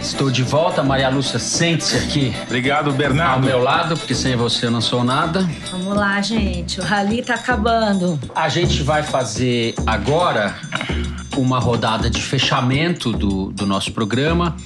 Estou de volta, Maria Lúcia, sente-se aqui Obrigado, ao Bernardo. meu lado, porque sem você eu não sou nada. Vamos lá, gente. O rally tá acabando. A gente vai fazer agora uma rodada de fechamento do, do nosso programa.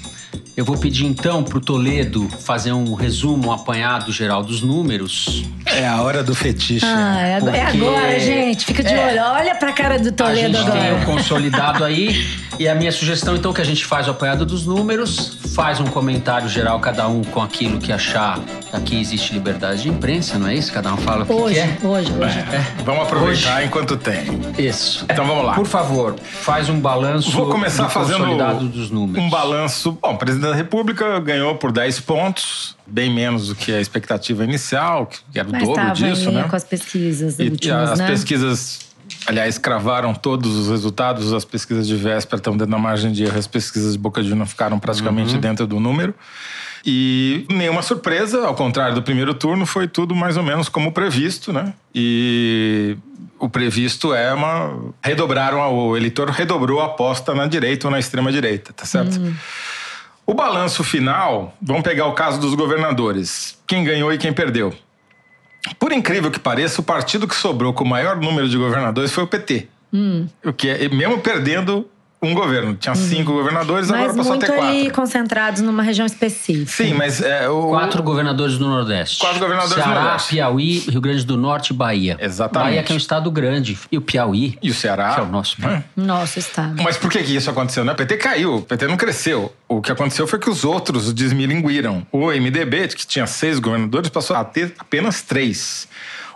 Eu vou pedir então pro Toledo fazer um resumo, um apanhado geral dos números. É a hora do fetiche. Ah, né? é, ag- é Porque- agora, gente. Fica de É. olho. Olha pra cara do a Toledo gente tem o agora. consolidado aí. E a minha sugestão, então, que a gente faz o apanhado dos números, faz um comentário geral, cada um com aquilo que achar. Aqui existe liberdade de imprensa, não é isso? Cada um fala o que Hoje, quer. hoje, hoje. É. Vamos aproveitar enquanto tem. Isso. Então vamos lá. Por favor, faz um balanço Vou começar do fazendo consolidado dos números. um balanço. Bom, o presidente da República ganhou por 10 pontos, bem menos do que a expectativa inicial, que era o Mas dobro disso, né? com as pesquisas E últimas, as né? pesquisas, aliás, cravaram todos os resultados. As pesquisas de véspera estão dentro da margem de erro. As pesquisas de boca de urna ficaram praticamente dentro do número. E nenhuma surpresa, ao contrário do primeiro turno, foi tudo mais ou menos como previsto, né? E o previsto é uma. Redobraram, a- o eleitor redobrou a aposta na direita ou na extrema-direita, tá certo? O balanço final, vamos pegar o caso dos governadores. Quem ganhou e quem perdeu. Por incrível que pareça, o partido que sobrou com o maior número de governadores foi o PT. O que é, mesmo perdendo um governo. Tinha cinco governadores, agora Mas passou a muito ter quatro. ali concentrados numa região específica. Sim, mas é, o, Quatro governadores do Nordeste. Quatro governadores do Ceará, Nordeste. Piauí, Rio Grande do Norte e Bahia. Exatamente. Bahia que é um estado grande. E o Piauí, E o Ceará. que é o nosso. Hum. Nosso estado. Mas por que, que isso aconteceu? Né? O PT caiu, o PT não cresceu. O que aconteceu foi que os outros desmilinguiram. O MDB, que tinha seis governadores, passou a ter apenas três.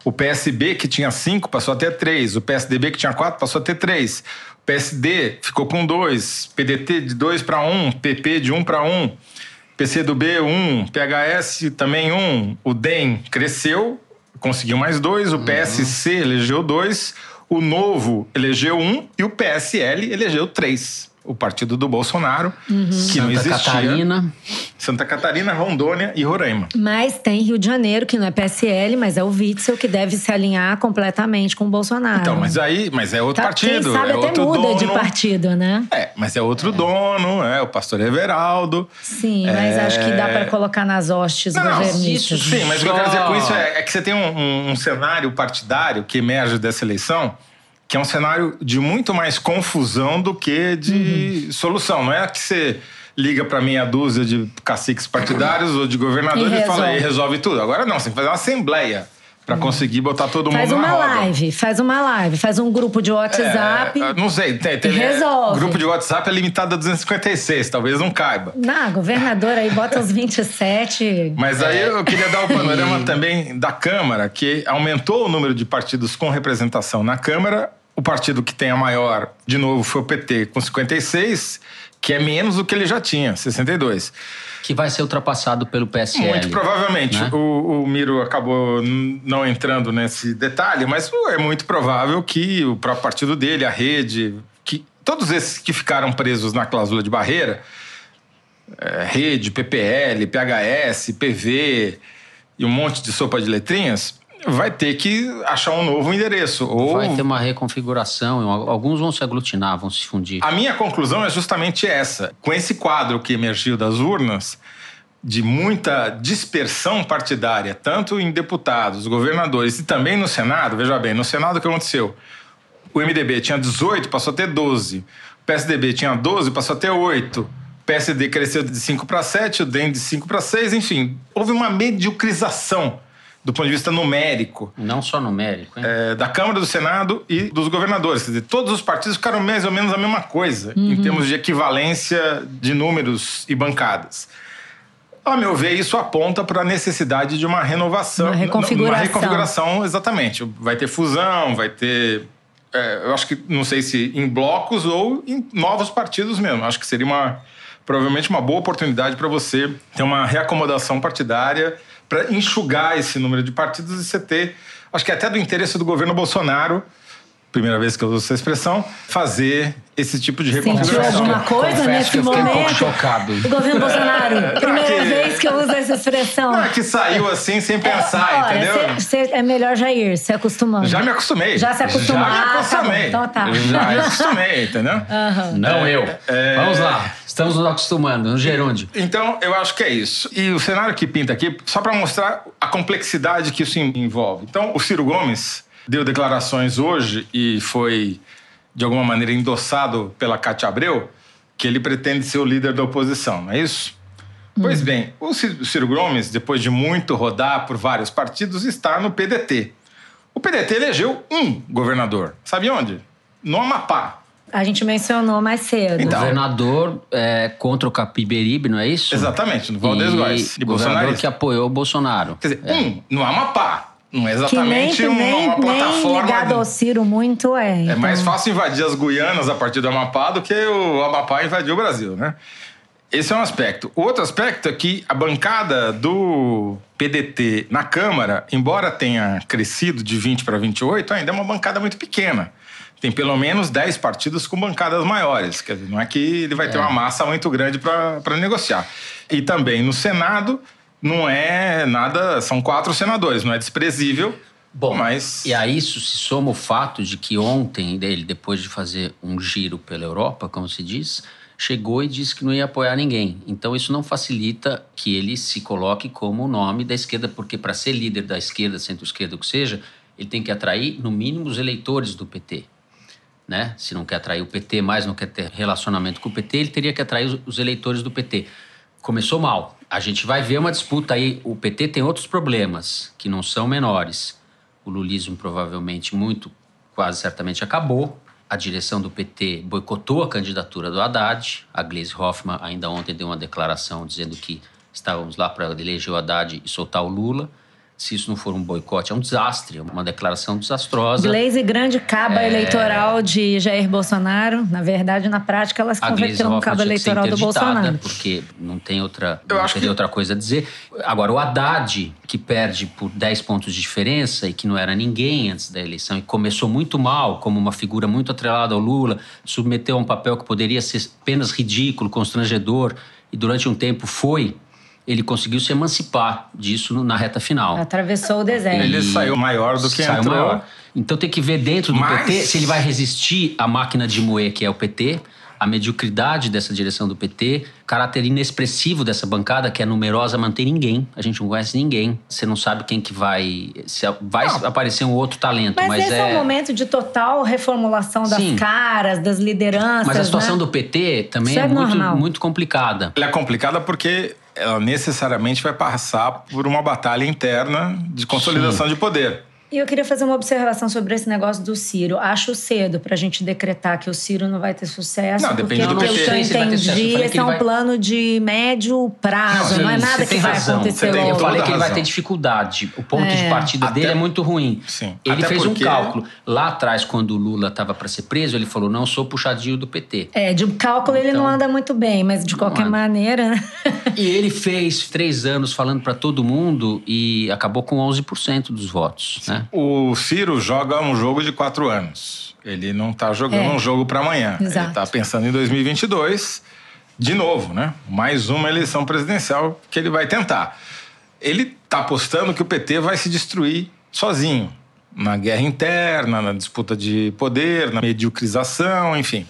O PSB, que tinha cinco, passou a ter três. O PSDB, que tinha quatro, passou a ter três. PSD ficou com dois. PDT de dois para um. PP de um para um. PCdoB, um. PHS também um. O DEM cresceu, conseguiu mais dois. O PSC elegeu dois. O Novo elegeu um. E o PSL elegeu três. O partido do Bolsonaro, que não Santa existia. Catarina. Santa Catarina, Rondônia e Roraima. Mas tem Rio de Janeiro, que não é PSL, mas é o Witzel, que deve se alinhar completamente com o Bolsonaro. Então, mas aí, mas é outro Tá, partido. Quem sabe é até outro muda dono. de partido, né? É, mas é outro dono, é o pastor Everaldo. Sim, mas acho que dá pra colocar nas hostes É. Não, não, governistas. Sim, mas o que eu quero dizer com isso é, é que você tem um, um- um cenário partidário que emerge dessa eleição, que é um cenário de muito mais confusão do que de Uhum. solução. Não é que você liga para meia dúzia de caciques partidários ou de governadores E e, fala resolve. e resolve tudo. Agora não, você tem que fazer uma assembleia para conseguir botar todo Faz mundo na uma roda. live, faz uma live, faz um grupo de WhatsApp. É, não sei, tem, tem, E resolve. grupo de WhatsApp é limitado a 256, talvez não caiba. Não, governador aí bota os 27. Mas aí eu queria dar o panorama também da Câmara, que aumentou o número de partidos com representação na Câmara. O partido que tem a maior, de novo, foi o PT, com 56, que é menos do que ele já tinha, 62. Que vai ser ultrapassado pelo PSL. Muito provavelmente. né? O, o Miro acabou não entrando nesse detalhe, mas é muito provável que o próprio partido dele, a rede, que todos esses que ficaram presos na cláusula de barreira, é, rede, PPL, PHS, PV e um monte de sopa de letrinhas, vai ter que achar um novo endereço. Ou Vai ter uma reconfiguração. Alguns vão se aglutinar, vão se fundir. A minha conclusão é justamente essa. Com esse quadro que emergiu das urnas, de muita dispersão partidária, tanto em deputados, governadores e também no Senado, veja bem, no Senado o que aconteceu? O MDB tinha 18, passou a ter 12. O PSDB tinha 12, passou a ter 8. O PSD cresceu de 5 para 7, o DEM de 5 para 6, enfim. Houve uma mediocrização do ponto de vista numérico Não só numérico, hein? é, da Câmara, do Senado e dos governadores. Quer dizer, todos os partidos ficaram mais ou menos a mesma coisa em termos de equivalência de números e bancadas. Ao meu ver, isso aponta para a necessidade de uma renovação. Uma reconfiguração. Uma reconfiguração, exatamente. Vai ter fusão, vai ter. é, eu acho que, não sei se em blocos ou em novos partidos mesmo. Acho que seria uma. Provavelmente uma boa oportunidade para você ter uma reacomodação partidária para enxugar esse número de partidos e você ter. Acho que é até do interesse do governo Bolsonaro primeira vez que eu uso essa expressão, fazer esse tipo de reconfiguração. Sentiu alguma coisa Confesso nesse que eu fiquei um pouco momento? chocado. O governo Bolsonaro, primeira que- vez que eu uso essa expressão. Não, é que saiu assim sem pensar, Olha, entendeu? cê- cê- é melhor já ir, se acostumando. Já me acostumei. Já se acostumou. Já me Ah, tá bom. acostumei. Então tá. Já me acostumei, entendeu? Não eu. é- Vamos lá. Estamos nos acostumando, no gerúndio. Então, eu acho que é isso. E o cenário que pinta aqui, só para mostrar a complexidade que isso envolve. Então, o Ciro Gomes deu declarações hoje e foi, de alguma maneira, endossado pela Cátia Abreu, que ele pretende ser o líder da oposição, não é isso? Pois bem, o Ciro Gomes, depois de muito rodar por vários partidos, está no PDT. O PDT elegeu um governador. Sabe onde? No Amapá. A gente mencionou mais cedo. Então, Governador é, contra o Capiberibe, não é isso? Exatamente, no Valdez E Góes. De governador Bolsonaro. que apoiou o Bolsonaro. Quer dizer, um, no Amapá. Não é que nem, exatamente uma, nem, uma nem plataforma. ligado ao Ciro muito é. É então. mais fácil invadir as Guianas a partir do Amapá do que o Amapá invadir o Brasil, né? Esse é um aspecto. O outro aspecto é que a bancada do PDT na Câmara, embora tenha crescido de 20 para 28, ainda é uma bancada muito pequena. Tem pelo menos 10 partidos com bancadas maiores. Quer dizer, não é que ele vai ter uma massa muito grande para negociar. E também no Senado, não é nada. São quatro senadores, não é desprezível. Bom, mas. E a isso se soma o fato de que ontem, ele, depois de fazer um giro pela Europa, como se diz, chegou e disse que não ia apoiar ninguém. Então isso não facilita que ele se coloque como o nome da esquerda, porque para ser líder da esquerda, centro-esquerda, o que seja, ele tem que atrair, no mínimo, os eleitores do PT. Né? Se não quer atrair o PT, mais não quer ter relacionamento com o PT, ele teria que atrair os- os eleitores do PT. Começou mal. A gente vai ver uma disputa aí. O PT tem outros problemas que não são menores. O lulismo provavelmente muito, quase certamente acabou. A direção do PT boicotou a candidatura do Haddad. A Gleisi Hoffmann ainda ontem deu uma declaração dizendo que estávamos lá para eleger o Haddad e soltar o Lula. Se isso não for um boicote, é um desastre, é uma declaração desastrosa. Glaze grande caba É. eleitoral de Jair Bolsonaro. Na verdade, na prática, ela se converteu num cabo eleitoral do Bolsonaro. Porque não tem outra, Eu não acho teria que- outra coisa a dizer. Agora, o Haddad, que perde por 10 pontos de diferença e que não era ninguém antes da eleição e começou muito mal, como uma figura muito atrelada ao Lula, submeteu a um papel que poderia ser apenas ridículo, constrangedor, e durante um tempo foi, ele conseguiu se emancipar disso na reta final. Atravessou o deserto. Ele saiu maior do que Saiu entrou. maior. Então tem que ver dentro do Mas- PT se ele vai resistir à máquina de moer que é o PT, a mediocridade dessa direção do PT, caráter inexpressivo dessa bancada que é numerosa, mantém ninguém. A gente não conhece ninguém. Você não sabe quem que vai. Se vai Não. aparecer um outro talento, Mas, mas, esse é... um momento de total reformulação das Sim. caras, das lideranças. Mas a situação né? do PT também Isso é, é muito, muito complicada. Ela é complicada porque ela necessariamente vai passar por uma batalha interna de consolidação de poder. E eu queria fazer uma observação sobre esse negócio do Ciro. Acho cedo pra gente decretar que o Ciro não vai ter sucesso. Não, porque, depende do pelo PT. que eu. Eu entendi, que esse é ele um vai- plano de médio prazo. Não, Não, é sim, nada que vai razão. acontecer tem Eu logo. falei que ele vai ter dificuldade. O ponto É. de partida Até- dele é muito ruim. Sim. Ele Até fez porque- um cálculo. Lá atrás, quando o Lula estava para ser preso, ele falou: não sou puxadinho do PT. É, de cálculo ele Então- não anda muito bem, mas de qualquer maneira, né? E ele fez três anos falando para todo mundo e acabou com 11% dos votos. Né? O Ciro joga um jogo de quatro anos. Ele não está jogando É. um jogo para amanhã. Ele Exato. está pensando em 2022, de novo, né? Mais uma eleição presidencial que ele vai tentar. Ele está apostando que o PT vai se destruir sozinho. Na guerra interna, na disputa de poder, na mediocrização, enfim.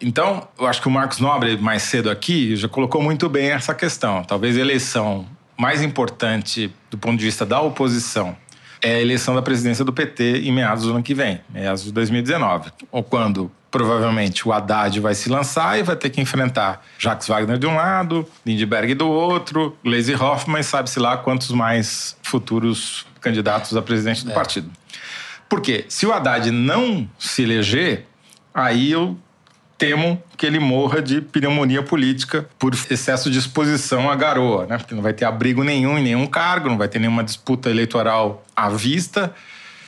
Então, eu acho que o Marcos Nobre, mais cedo aqui, já colocou muito bem essa questão. Talvez a eleição mais importante do ponto de vista da oposição é a eleição da presidência do PT em meados do ano que vem, meados de 2019. Ou quando, provavelmente, o Haddad vai se lançar e vai ter que enfrentar Jacques Wagner de um lado, Lindbergh do outro, Gleisi Hoffmann e sabe-se lá quantos mais futuros candidatos a presidente do partido. Porque se o Haddad não se eleger, aí eu temo que ele morra de pneumonia política por excesso de exposição à garoa, né? Porque não vai ter abrigo nenhum em nenhum cargo, não vai ter nenhuma disputa eleitoral à vista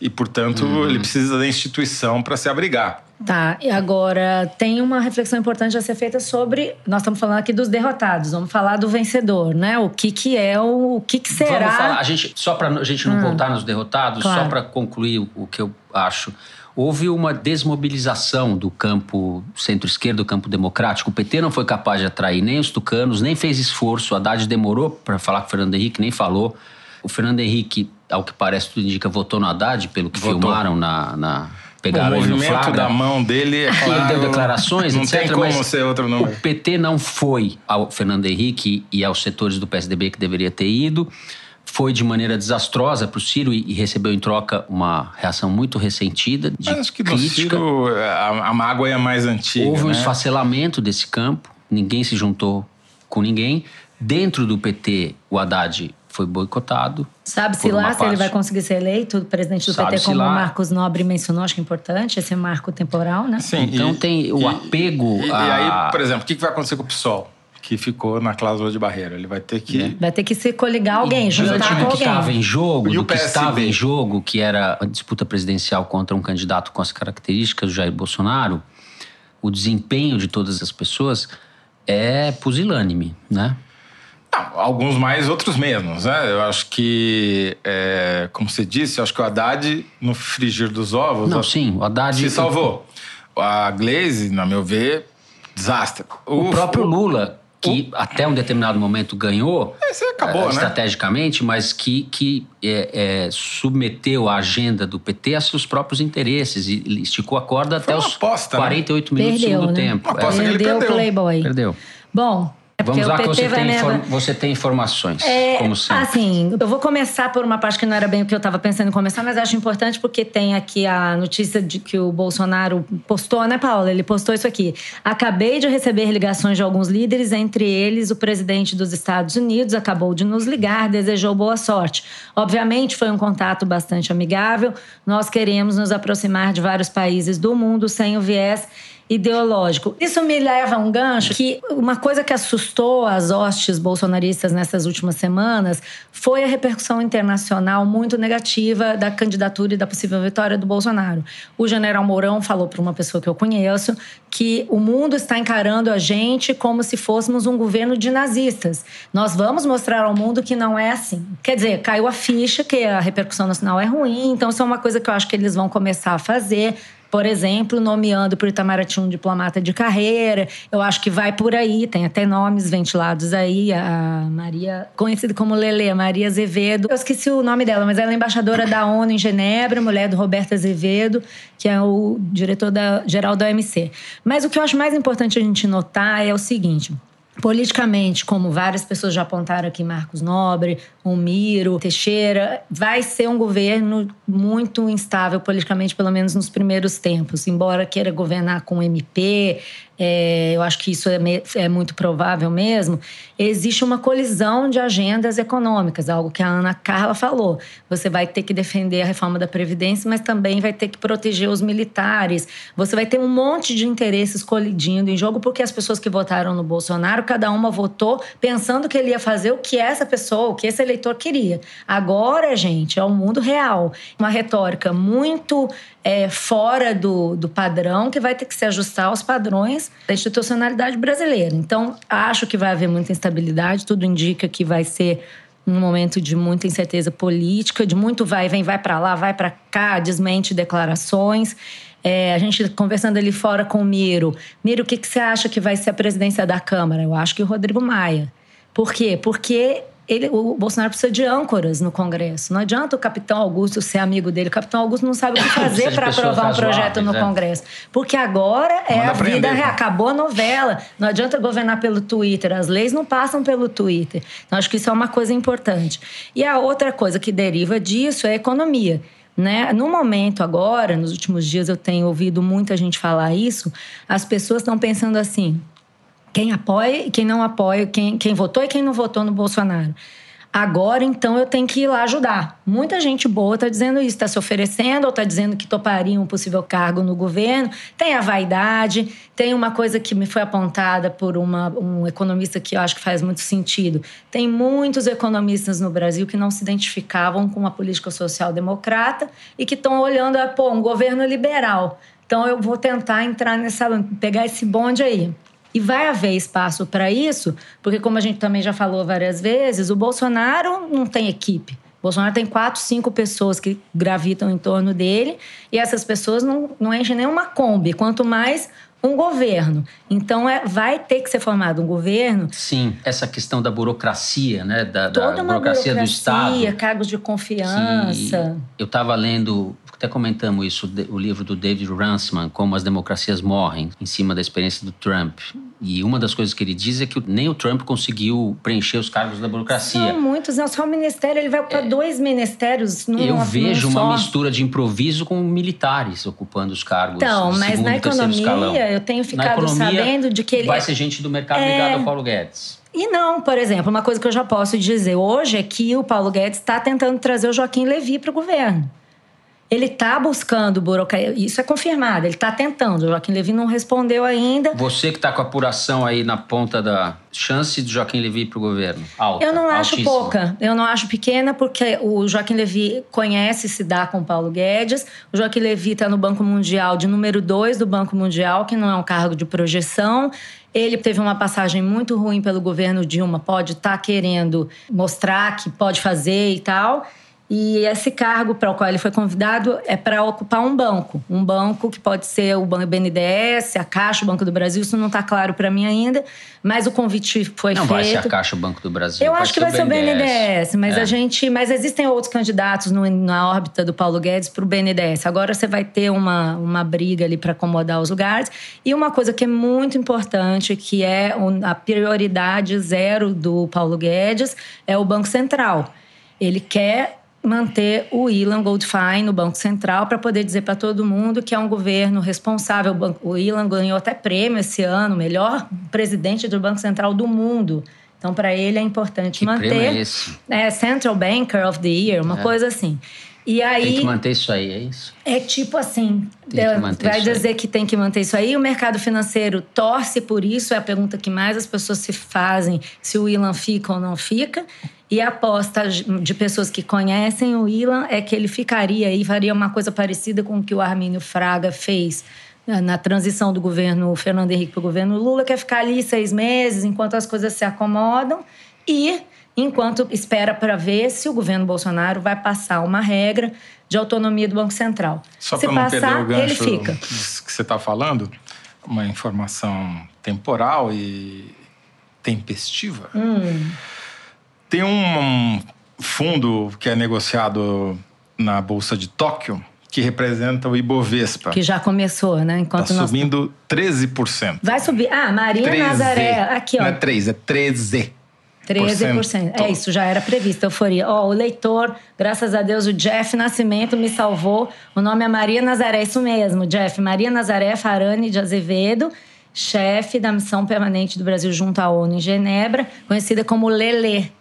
e, portanto, ele precisa da instituição para se abrigar. Tá, e agora tem uma reflexão importante a ser feita sobre. Nós estamos falando aqui dos derrotados, vamos falar do vencedor, né? O que, que é o. O que, que será. Vamos falar, a gente, só para a gente não hum, voltar nos derrotados, claro. só para concluir o, o que eu acho houve uma desmobilização do campo centro-esquerdo, do campo democrático. O PT não foi capaz de atrair nem os tucanos, nem fez esforço. O Haddad demorou para falar com o Fernando Henrique, nem falou. O Fernando Henrique, ao que parece, tudo indica, votou no Haddad, pelo que votou. filmaram na, na pegaram o movimento da mão dele é claro, ele deu declarações, não etc. tem como ser outro número. O PT não foi ao Fernando Henrique e aos setores do PSDB que deveria ter ido foi de maneira desastrosa para o Ciro e, recebeu em troca uma reação muito ressentida de Mas acho que crítica. no Ciro a, a mágoa é mais antiga. Houve um né? esfacelamento desse campo, ninguém se juntou com ninguém. Dentro do PT, o Haddad foi boicotado. Sabe-se lá se ele vai conseguir ser eleito presidente do PT, como lá. o Marcos Nobre mencionou, acho que é importante, esse marco temporal, né? Sim, então e, tem o e, apego e, a... E aí, por exemplo, o que vai acontecer com o PSOL? Que ficou na cláusula de barreira. Ele vai ter que. É. Vai ter que se coligar alguém, juntar com alguém. que estava em jogo, e do o que estava em jogo, que era a disputa presidencial contra um candidato com as características do Jair Bolsonaro, o desempenho de todas as pessoas é pusilânime, né? Não, alguns mais, outros menos, né? Eu acho que, é, como você disse, eu acho que o Haddad, no frigir dos ovos... Não, sim, o Haddad... Se salvou. A Glaze, na meu ver, desastre. O, o próprio Lula que até um determinado momento ganhou Esse acabou, uh, né? estrategicamente, mas que, que é, é, submeteu a agenda do PT a seus próprios interesses e esticou a corda Foi até os aposta, né? 48 minutos Perdeu, do segundo né? tempo. Uma aposta que ele Perdeu o perdeu. Playboy. Perdeu. Bom, é Vamos lá que você tem, mesmo- você tem informações, É, como sempre. Assim, eu vou começar por uma parte que não era bem o que eu estava pensando em começar, mas acho importante porque tem aqui a notícia de que o Bolsonaro postou, né, Paula? Ele postou isso aqui. Acabei de receber ligações de alguns líderes, entre eles o presidente dos Estados Unidos acabou de nos ligar, desejou boa sorte. Obviamente foi um contato bastante amigável. Nós queremos nos aproximar de vários países do mundo sem o viés ideológico. Isso me leva a um gancho que uma coisa que assustou as hostes bolsonaristas nessas últimas semanas foi a repercussão internacional muito negativa da candidatura e da possível vitória do Bolsonaro. O general Mourão falou para uma pessoa que eu conheço que o mundo está encarando a gente como se fôssemos um governo de nazistas. Nós vamos mostrar ao mundo que não é assim. Quer dizer, caiu a ficha que a repercussão nacional é ruim, então isso é uma coisa que eu acho que eles vão começar a fazer por exemplo, nomeando para o Itamaraty um diplomata de carreira. Eu acho que vai por aí, tem até nomes ventilados aí. A Maria, conhecida como Lele, Maria Azevedo. Eu esqueci o nome dela, mas ela é embaixadora da ONU em Genebra, mulher do Roberto Azevedo, que é o diretor da, geral da OMC. Mas o que eu acho mais importante a gente notar é o seguinte. Politicamente, como várias pessoas já apontaram aqui, Marcos Nobre, Miro, Teixeira, vai ser um governo muito instável politicamente, pelo menos nos primeiros tempos. Embora queira governar com MP, é, eu acho que isso é, é muito provável mesmo. Existe uma colisão de agendas econômicas, algo que a Ana Carla falou. Você vai ter que defender a reforma da Previdência, mas também vai ter que proteger os militares. Você vai ter um monte de interesses colidindo em jogo, porque as pessoas que votaram no Bolsonaro, cada uma votou pensando que ele ia fazer o que essa pessoa, o que esse eleitor queria. Agora, gente, é o mundo real. Uma retórica muito é, fora do, do padrão, que vai ter que se ajustar aos padrões da institucionalidade brasileira. Então, acho que vai haver muita instabilidade, tudo indica que vai ser um momento de muita incerteza política, de muito vai, vem, vai para lá, vai para cá, desmente declarações. É, a gente conversando ali fora com o Miro. Miro, o que, que você acha que vai ser a presidência da Câmara? Eu acho que o Rodrigo Maia. Por quê? Porque ele, o Bolsonaro precisa de âncoras no Congresso. Não adianta o capitão Augusto ser amigo dele. O capitão Augusto não sabe o que fazer para aprovar um projeto no é. Congresso. Porque agora é Manda a vida prender, real. pô. Acabou a novela. Não adianta governar pelo Twitter. As leis não passam pelo Twitter. Então, acho que isso é uma coisa importante. E a outra coisa que deriva disso é a economia. Né? No momento agora, nos últimos dias eu tenho ouvido muita gente falar isso, as pessoas estão pensando assim: quem apoia e quem não apoia, quem, quem votou e quem não votou no Bolsonaro. Agora, então, eu tenho que ir lá ajudar. Muita gente boa está dizendo isso, está se oferecendo ou está dizendo que toparia um possível cargo no governo. Tem a vaidade, tem uma coisa que me foi apontada por uma, um economista que eu acho que faz muito sentido. Tem muitos economistas no Brasil que não se identificavam com a política social democrata e que estão olhando, a, pô, um governo liberal. Então eu vou tentar entrar nessa, pegar esse bonde aí. E vai haver espaço para isso, porque como a gente também já falou várias vezes, o Bolsonaro não tem equipe. O Bolsonaro tem quatro, cinco pessoas que gravitam em torno dele e essas pessoas não, não enchem nenhuma Kombi, quanto mais um governo. Então, é, vai ter que ser formado um governo. Sim, essa questão da burocracia, né? Da, da burocracia, burocracia, do Estado. cargos de confiança. eu estava lendo até comentamos isso, o livro do David Runciman, Como as Democracias Morrem, em cima da experiência do Trump. E uma das coisas que ele diz é que nem o Trump conseguiu preencher os cargos da burocracia. São muitos, não. Só o ministério, ele vai para é, dois ministérios. Num, eu vejo uma só. mistura de improviso com militares ocupando os cargos. Então, mas na economia, eu tenho ficado sabendo de que ele. Vai ser gente do mercado é... ligado ao Paulo Guedes. E não, por exemplo, uma coisa que eu já posso dizer hoje é que o Paulo Guedes está tentando trazer o Joaquim Levy para o governo. Ele está buscando burocracia, isso é confirmado, ele está tentando. O Joaquim Levy não respondeu ainda. Você que está com a apuração aí na ponta da chance de Joaquim Levy para o governo, alta, Eu não acho altíssima. pouca, eu não acho pequena, porque o Joaquim Levy conhece se dá com o Paulo Guedes. O Joaquim Levy está no Banco Mundial, de número 2 do Banco Mundial, que não é um cargo de projeção. Ele teve uma passagem muito ruim pelo governo Dilma, pode estar tá querendo mostrar que pode fazer e tal. E esse cargo para o qual ele foi convidado é para ocupar um banco. Um banco que pode ser o BNDES, a Caixa, o Banco do Brasil. Isso não está claro para mim ainda, mas o convite foi não feito. Não vai ser a Caixa, o Banco do Brasil. Eu acho que vai ser o BNDES, mas é. a gente, mas existem outros candidatos no, na órbita do Paulo Guedes para o BNDES. Agora você vai ter uma, uma briga ali para acomodar os lugares. E uma coisa que é muito importante, que é a prioridade zero do Paulo Guedes, é o Banco Central. Ele quer manter o Ilan Goldfein no Banco Central para poder dizer para todo mundo que é um governo responsável. O Ilan ganhou até prêmio esse ano, melhor presidente do Banco Central do mundo. Então, para ele é importante que manter. Prêmio é, esse? é Central Banker of the Year, uma é. coisa assim. E aí, tem que manter isso aí, é isso? É tipo assim, vai dizer aí. que tem que manter isso aí. O mercado financeiro torce por isso, é a pergunta que mais as pessoas se fazem, se o Ilan fica ou não fica. E a aposta de pessoas que conhecem o Ilan é que ele ficaria e faria uma coisa parecida com o que o Armínio Fraga fez né, na transição do governo Fernando Henrique para o governo Lula, que é ficar ali seis meses enquanto as coisas se acomodam e enquanto espera para ver se o governo Bolsonaro vai passar uma regra de autonomia do Banco Central. Só se passar, perder o gancho ele fica. que você está falando, uma informação temporal e tempestiva. Hum. Tem um fundo que é negociado na Bolsa de Tóquio que representa o Ibovespa. Que já começou, né? Enquanto tá nós... subindo 13%. Vai subir. Ah, Maria 13. Nazaré. Aqui, ó. Não é 3, é 13. 13%. É isso, já era previsto, euforia. Ó, oh, o leitor, graças a Deus, o Jeff Nascimento me salvou. O nome é Maria Nazaré, isso mesmo, Jeff. Maria Nazaré Farani de Azevedo chefe da missão permanente do Brasil junto à ONU em Genebra, conhecida como Lele.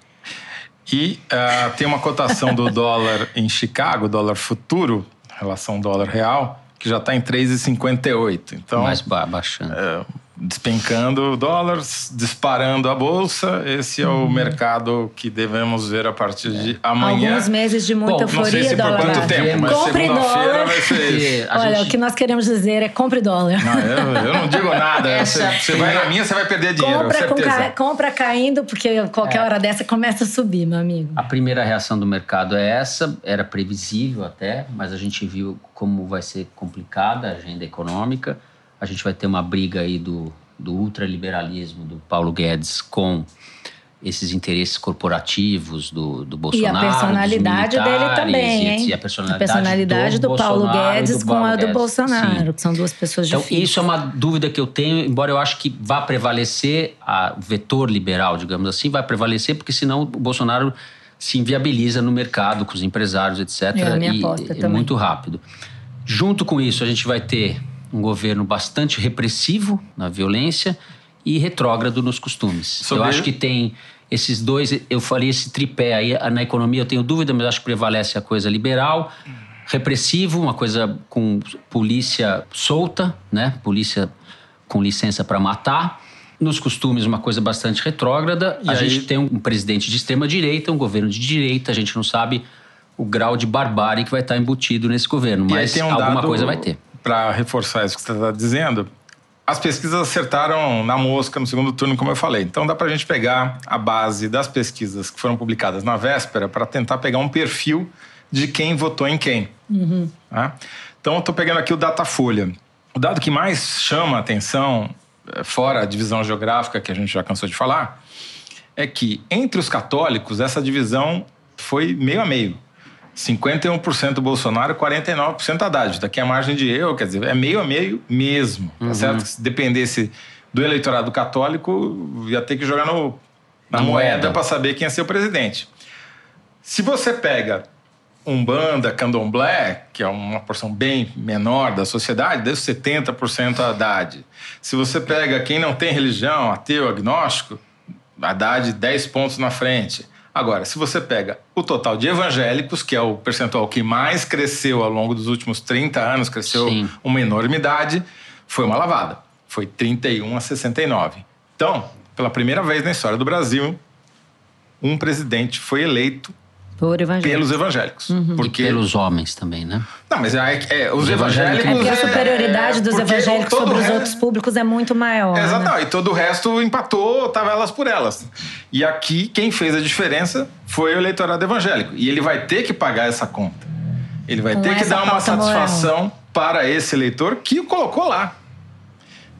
E uh, tem uma cotação do dólar em Chicago, dólar futuro, relação dólar real, que já está em 3,58. Então, Mais baixando. É, despencando dólares, disparando a bolsa. Esse é o uhum. mercado que devemos ver a partir de amanhã. Alguns meses de muita Bom, euforia, não sei se por quanto tempo, mas segunda-feira vai ser isso. Olha, gente... o que nós queremos dizer é compre dólar. Não, eu, eu não digo nada. Essa... Você, vai na minha, você vai perder dinheiro, compra, ca... compra caindo, porque qualquer é. hora dessa começa a subir, meu amigo. A primeira reação do mercado é essa, era previsível até, mas a gente viu como vai ser complicada a agenda econômica a gente vai ter uma briga aí do, do ultraliberalismo do Paulo Guedes com esses interesses corporativos do, do Bolsonaro. E a personalidade dele também, hein? E a personalidade, a personalidade do, do Paulo Guedes do com a do Guedes. Bolsonaro, Sim. que são duas pessoas então, difíceis. Isso é uma dúvida que eu tenho, embora eu acho que vá prevalecer, a vetor liberal, digamos assim, vai prevalecer, porque senão o Bolsonaro se inviabiliza no mercado com os empresários, etc. É a minha e, é muito rápido. Junto com isso, a gente vai ter um governo bastante repressivo na violência e retrógrado nos costumes. Sobre... Eu acho que tem esses dois, eu falei esse tripé aí, na economia eu tenho dúvida, mas acho que prevalece a coisa liberal, repressivo, uma coisa com polícia solta, né? Polícia com licença para matar. Nos costumes, uma coisa bastante retrógrada. E a aí... gente tem um presidente de extrema direita, um governo de direita, a gente não sabe o grau de barbárie que vai estar embutido nesse governo, mas um alguma dado... coisa vai ter para reforçar isso que você está dizendo, as pesquisas acertaram na mosca no segundo turno, como eu falei. Então dá para a gente pegar a base das pesquisas que foram publicadas na véspera para tentar pegar um perfil de quem votou em quem. Uhum. Tá? Então eu estou pegando aqui o Datafolha. O dado que mais chama a atenção, eh, fora a divisão geográfica que a gente já cansou de falar, é que entre os católicos essa divisão foi meio a meio. 51% Bolsonaro, 49% Haddad. Daqui a margem de erro, quer dizer, é meio a meio mesmo. Tá uhum. certo? Se dependesse do eleitorado católico, ia ter que jogar no, na, moeda, moeda para saber quem ia ser o presidente. Se você pega Umbanda, Candomblé, que é uma porção bem menor da sociedade, deve 70% Haddad. Se você pega quem não tem religião, ateu, agnóstico, Haddad 10 pontos na frente. Agora, se você pega o total de evangélicos, que é o percentual que mais cresceu ao longo dos últimos 30 anos, cresceu Sim. uma enormidade, foi uma lavada. Foi 31 a 69. Então, pela primeira vez na história do Brasil, um presidente foi eleito por evangélicos. Pelos evangélicos. Uhum. Porque... E pelos homens também, né? Não, mas é, é os, evangélicos. É porque a superioridade dos evangélicos sobre os outros públicos é muito maior. Exato, né? e todo o resto empatou, tava elas por elas. E aqui, quem fez a diferença foi o eleitorado evangélico. E ele vai ter que pagar essa conta. Ele vai Com ter que dar uma satisfação moral. para esse eleitor que o colocou lá.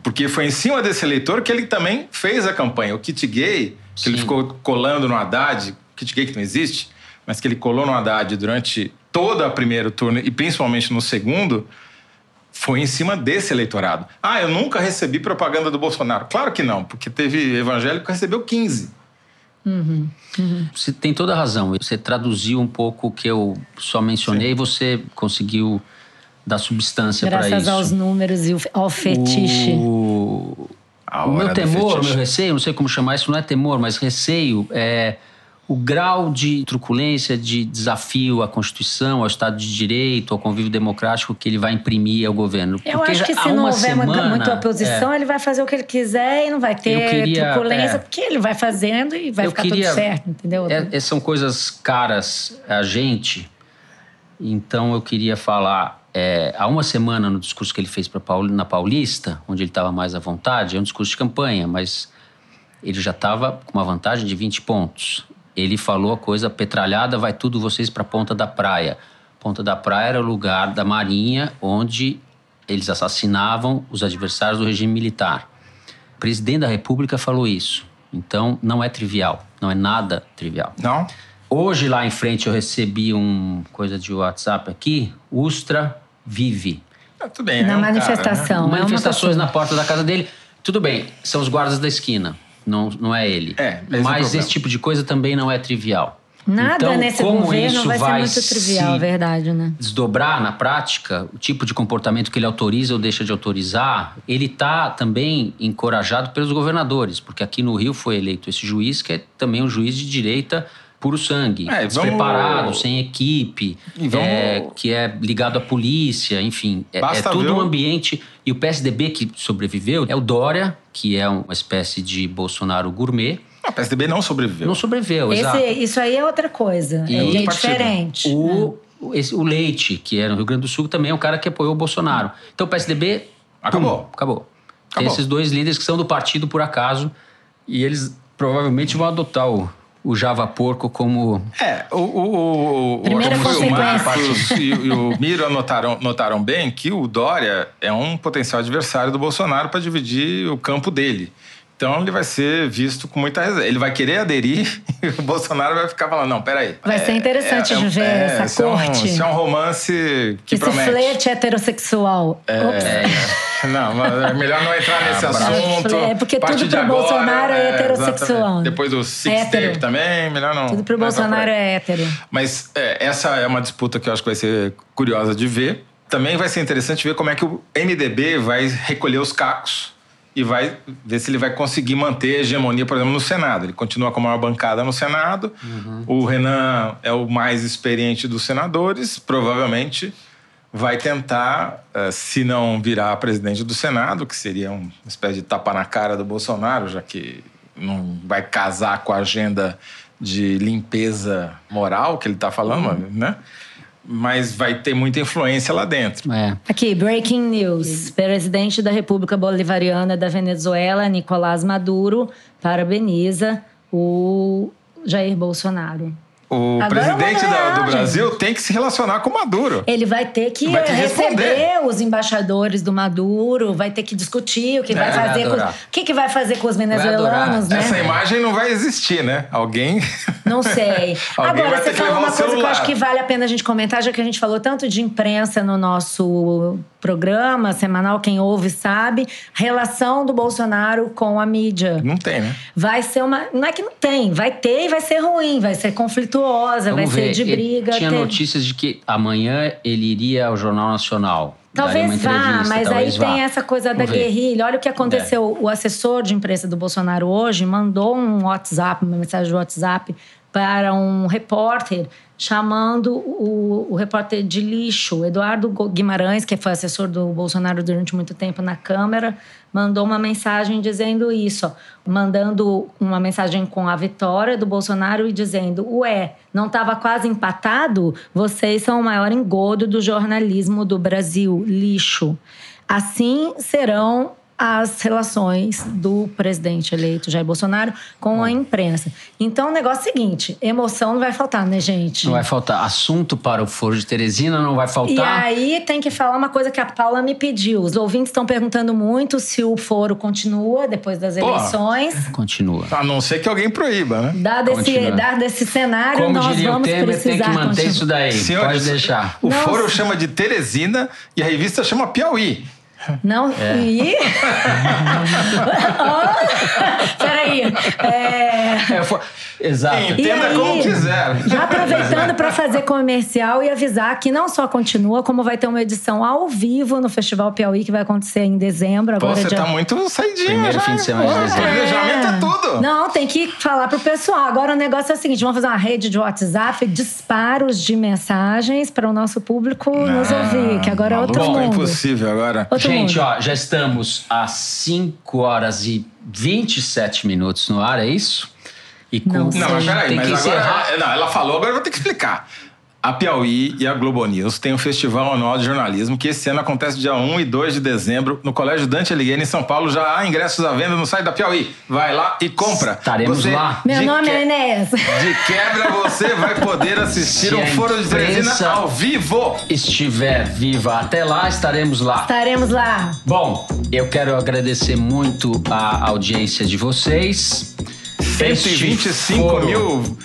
Porque foi em cima desse eleitor que ele também fez a campanha. O kit gay, que Sim. ele ficou colando no Haddad, kit gay que não existe, mas que ele colou no Haddad durante todo o primeiro turno e principalmente no segundo, foi em cima desse eleitorado. Ah, eu nunca recebi propaganda do Bolsonaro. Claro que não, porque teve evangélico que recebeu 15. Uhum, uhum. Você tem toda a razão. Você traduziu um pouco o que eu só mencionei e você conseguiu dar substância para isso. Graças aos números e ao fetiche. O, o meu temor, o meu receio, não sei como chamar isso, não é temor, mas receio é o grau de truculência, de desafio à Constituição, ao Estado de Direito, ao convívio democrático que ele vai imprimir ao governo. Eu Porque acho que se não houver semana, muita oposição, é, ele vai fazer o que ele quiser e não vai ter queria, truculência, é, porque ele vai fazendo e vai ficar queria, tudo certo, entendeu? É, é, são coisas caras a gente, então eu queria falar. É, há uma semana, no discurso que ele fez Paul, na Paulista, onde ele estava mais à vontade, é um discurso de campanha, mas ele já estava com uma vantagem de 20 pontos ele falou a coisa petralhada, vai tudo vocês para a ponta da praia. Ponta da praia era o lugar da Marinha onde eles assassinavam os adversários do regime militar. O presidente da República falou isso. Então, não é trivial, não é nada trivial. Não? Hoje, lá em frente, eu recebi um coisa de WhatsApp aqui, Ustra vive. Ah, tudo bem, Na é um manifestação. Cara, né? Manifestações na porta da casa dele. Tudo bem, são os guardas da esquina não, não é ele. É, Mas é esse tipo de coisa também não é trivial. Nada então, nesse como governo isso vai, vai ser muito trivial, verdade, né? Desdobrar na prática o tipo de comportamento que ele autoriza ou deixa de autorizar, ele está também encorajado pelos governadores, porque aqui no Rio foi eleito esse juiz que é também um juiz de direita puro sangue, é, despreparado, vamos... sem equipe, vamos... é, que é ligado à polícia, enfim. É, é tudo um ambiente. E o PSDB que sobreviveu é o Dória, que é uma espécie de Bolsonaro gourmet. Ah, o PSDB não sobreviveu. Não sobreviveu, Esse, exato. Isso aí é outra coisa. E, é diferente. O, né? esse, o Leite, que é no Rio Grande do Sul, também é um cara que apoiou o Bolsonaro. Então o PSDB. Acabou. Pum, acabou. Tem esses dois líderes que são do partido por acaso. E eles provavelmente vão adotar o, o Java Porco como. É, o, o, o, Primeira o Marcos e, e, o Miro notaram, notaram bem que o Dória é um potencial adversário do Bolsonaro para dividir o campo dele. Então ele vai ser visto com muita reserva. Ele vai querer aderir e o Bolsonaro vai ficar falando: não, peraí. Vai é, ser interessante é, é, ver é, essa isso corte. É um, isso é um romance que Esse promete. flerte heterossexual. É, não, mas é melhor não entrar ah, nesse assunto. É, porque tudo pro Bolsonaro é, é heterossexual. Depois do Six Tape também, melhor não. Tudo pro Bolsonaro é hétero. Mas essa é uma disputa que eu acho que vai ser curiosa de ver. Também vai ser interessante ver como é que o MDB vai recolher os cacos e vai ver se ele vai conseguir manter a hegemonia, por exemplo, no Senado. Ele continua com a maior bancada no Senado. Uhum. O Renan é o mais experiente dos senadores, provavelmente vai tentar, eh, se não virar presidente do Senado, que seria uma espécie de tapa na cara do Bolsonaro, já que não vai casar com a agenda de limpeza moral que ele está falando, uhum. né? Mas vai ter muita influência lá dentro. É. Aqui, breaking news. Presidente da República Bolivariana da Venezuela, Nicolás Maduro, parabeniza o Jair Bolsonaro. O Agora presidente da- do. Brasil tem que se relacionar com o Maduro. Ele vai ter que Vai ter que receber responder. os embaixadores do Maduro, vai ter que discutir o que vai É, vai fazer com, o que, que vai fazer com os venezuelanos, né? Essa imagem não vai existir, né? Alguém. Não sei. Agora, você falou uma coisa que eu acho que vale a pena a gente comentar, já que a gente falou tanto de imprensa no nosso programa semanal, quem ouve sabe, relação do Bolsonaro com a mídia. Não tem, né? Vai ser uma. Não é que não tem, vai ter e vai ser ruim, vai ser conflituosa, vai Vamos ser ver. de Ele briga. Tinha teve- notícias de que amanhã ele iria ao Jornal Nacional. Talvez vá, mas aí talvez vá. tem essa coisa da guerrilha. Olha o que aconteceu. O assessor de imprensa do Bolsonaro hoje mandou um WhatsApp, uma mensagem de WhatsApp para um repórter chamando o, o repórter de lixo. Eduardo Guimarães, que foi assessor do Bolsonaro durante muito tempo na Câmara, mandou uma mensagem dizendo isso, ó, mandando uma mensagem com a vitória do Bolsonaro e dizendo: Ué, não estava quase empatado? Vocês são o maior engodo do jornalismo do Brasil, lixo. Assim serão as relações do presidente eleito Jair Bolsonaro com a imprensa. Então, o negócio é o seguinte: emoção não vai faltar, né, gente? Não vai faltar assunto para o Foro de Teresina, não vai E faltar. aí tem que falar uma coisa que a Paula me pediu. Os ouvintes estão perguntando muito se o foro continua depois das Pô. eleições. Continua. A não ser que alguém proíba, né? Dado esse, Continua. dado esse cenário, Como nós diria o vamos Temer, precisar tem que manter continuar. isso daí. Senhores, Pode deixar. O Nossa. foro chama de Teresina e a revista chama Piauí. Não, É. e... oh, peraí. É... É, fo- Exato. Entenda aí? como quiser. Já aproveitando para fazer comercial e avisar que não só continua, como vai ter uma edição ao vivo no Festival Piauí, que vai acontecer em dezembro. Pô, Agora você dia... tá muito saidinho Primeiro já. fim de semana de Pô, dezembro. Planejamento é tudo. Não, tem que falar pro pessoal. Agora o negócio é o seguinte: vamos fazer uma rede de WhatsApp, disparos de mensagens para o nosso público nos ouvir, que agora é outro é mundo. impossível agora. Outro Gente, ó, já estamos a 5 horas e 27 minutos no ar, é isso? E com... Não Não, mas peraí, Tem mas que agora. encerrar. Não, ela falou, agora eu vou ter que explicar. A Piauí e a Globo News têm um festival anual de jornalismo que esse ano acontece dia 1 e 2 de dezembro no Colégio Dante Alighieri, em São Paulo. Já há ingressos à venda no site da Piauí. Vai lá e compra. Estaremos lá. Meu nome que- é Enéas. De quebra, você vai poder assistir Se um foro de Teresina ao vivo. Estiver viva até lá, estaremos lá. Estaremos lá. Bom, eu quero agradecer muito a audiência de vocês. Este 125 foro- mil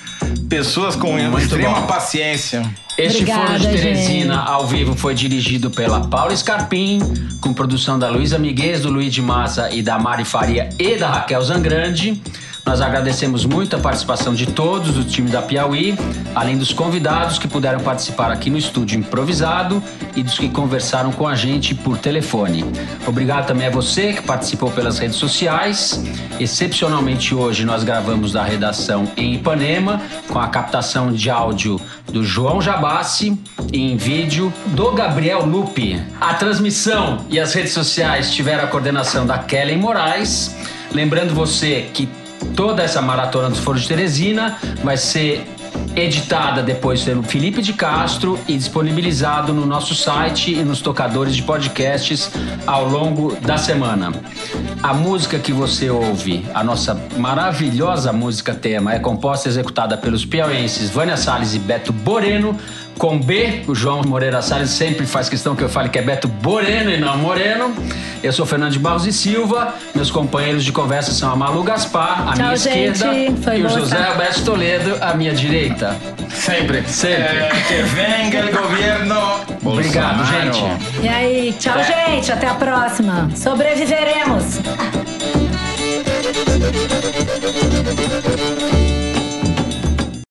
pessoas com Muito extrema bom. paciência. Este Obrigada, Foro de Teresina gente. ao vivo foi dirigido pela Paula Scarpim, com produção da Luísa Miguez, do Luiz de Massa e da Mari Faria e da Raquel Zangrande. Nós agradecemos muito a participação de todos do time da Piauí, além dos convidados que puderam participar aqui no estúdio improvisado e dos que conversaram com a gente por telefone. Obrigado também a você que participou pelas redes sociais. Excepcionalmente hoje nós gravamos da redação em Ipanema, com a captação de áudio do João Jabassi e em vídeo do Gabriel Lupe. A transmissão e as redes sociais tiveram a coordenação da Kellen Moraes. Lembrando você que toda essa maratona dos Foros de Teresina vai ser editada depois pelo Felipe de Castro e disponibilizado no nosso site e nos tocadores de podcasts ao longo da semana. A música que você ouve, a nossa maravilhosa música tema, é composta e executada pelos piauenses Vânia Salles e Beto Boreno, com B, o João Moreira Salles sempre faz questão que eu fale que é Beto Boreno e não Moreno. Eu sou Fernando de Barros e Silva, meus companheiros de conversa são a Malu Gaspar, à Tchau, minha gente. esquerda, Foi e o José estar- Alberto Toledo, à minha direita. Sempre. Sempre. É, que venga o governo. Obrigado, Bolsonaro. gente. E aí, tchau, É. gente. Até a próxima. Sobreviveremos.